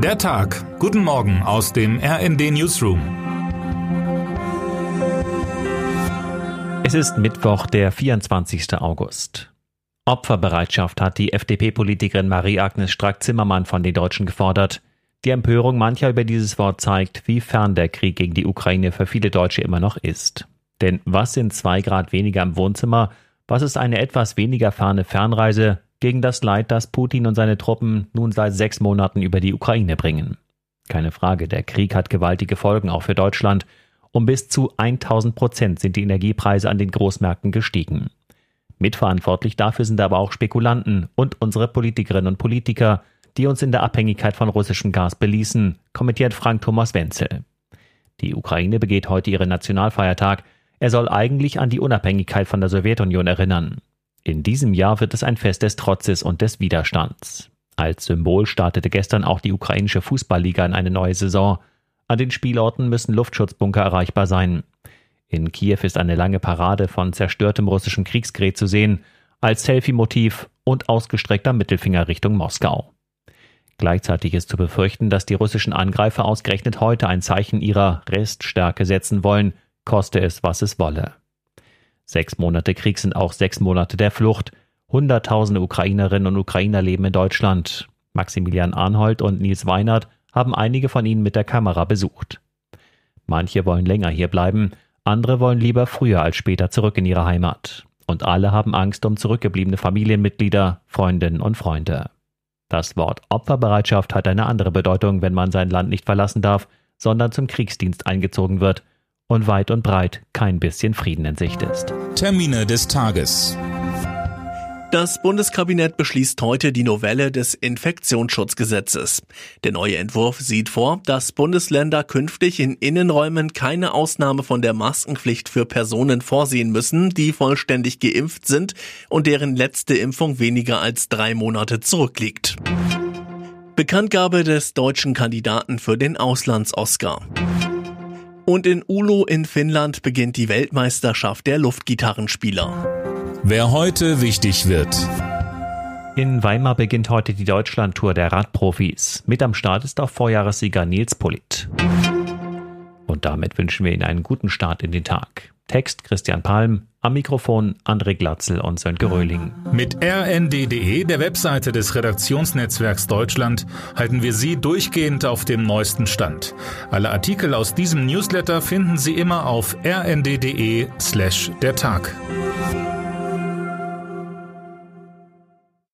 Der Tag. Guten Morgen aus dem RND Newsroom. Es ist Mittwoch, der 24. August. Opferbereitschaft hat die FDP-Politikerin Marie-Agnes Strack-Zimmermann von den Deutschen gefordert. Die Empörung mancher über dieses Wort zeigt, wie fern der Krieg gegen die Ukraine für viele Deutsche immer noch ist. Denn was sind zwei Grad weniger im Wohnzimmer? Was ist eine etwas weniger ferne Fernreise gegen das Leid, das Putin und seine Truppen nun seit sechs Monaten über die Ukraine bringen? Keine Frage, der Krieg hat gewaltige Folgen auch für Deutschland. Um bis zu 1000 Prozent sind die Energiepreise an den Großmärkten gestiegen. Mitverantwortlich dafür sind aber auch Spekulanten und unsere Politikerinnen und Politiker, die uns in der Abhängigkeit von russischem Gas beließen, kommentiert Frank Thomas Wenzel. Die Ukraine begeht heute ihren Nationalfeiertag. Er soll eigentlich an die Unabhängigkeit von der Sowjetunion erinnern. In diesem Jahr wird es ein Fest des Trotzes und des Widerstands. Als Symbol startete gestern auch die ukrainische Fußballliga in eine neue Saison. An den Spielorten müssen Luftschutzbunker erreichbar sein. In Kiew ist eine lange Parade von zerstörtem russischem Kriegsgerät zu sehen, als Selfie-Motiv und ausgestreckter Mittelfinger Richtung Moskau. Gleichzeitig ist zu befürchten, dass die russischen Angreifer ausgerechnet heute ein Zeichen ihrer Reststärke setzen wollen, koste es, was es wolle. Sechs Monate Krieg sind auch sechs Monate der Flucht. Hunderttausende Ukrainerinnen und Ukrainer leben in Deutschland. Maximilian Arnhold und Nils Weinert haben einige von ihnen mit der Kamera besucht. Manche wollen länger hier bleiben, andere wollen lieber früher als später zurück in ihre Heimat. Und alle haben Angst um zurückgebliebene Familienmitglieder, Freundinnen und Freunde. Das Wort Opferbereitschaft hat eine andere Bedeutung, wenn man sein Land nicht verlassen darf, sondern zum Kriegsdienst eingezogen wird und weit und breit kein bisschen Frieden in Sicht ist. Termine des Tages. Das Bundeskabinett beschließt heute die Novelle des Infektionsschutzgesetzes. Der neue Entwurf sieht vor, dass Bundesländer künftig in Innenräumen keine Ausnahme von der Maskenpflicht für Personen vorsehen müssen, die vollständig geimpft sind und deren letzte Impfung weniger als drei Monate zurückliegt. Bekanntgabe des deutschen Kandidaten für den Auslands-Oscar. Und in Ulo in Finnland beginnt die Weltmeisterschaft der Luftgitarrenspieler. Wer heute wichtig wird. In Weimar beginnt heute die Deutschlandtour der Radprofis. Mit am Start ist auch Vorjahressieger Nils Polit. Und damit wünschen wir Ihnen einen guten Start in den Tag. Text Christian Palm, am Mikrofon André Glatzel und Sönke Röhling. Mit rnd.de, der Webseite des Redaktionsnetzwerks Deutschland, halten wir Sie durchgehend auf dem neuesten Stand. Alle Artikel aus diesem Newsletter finden Sie immer auf rnd.de slash der Tag.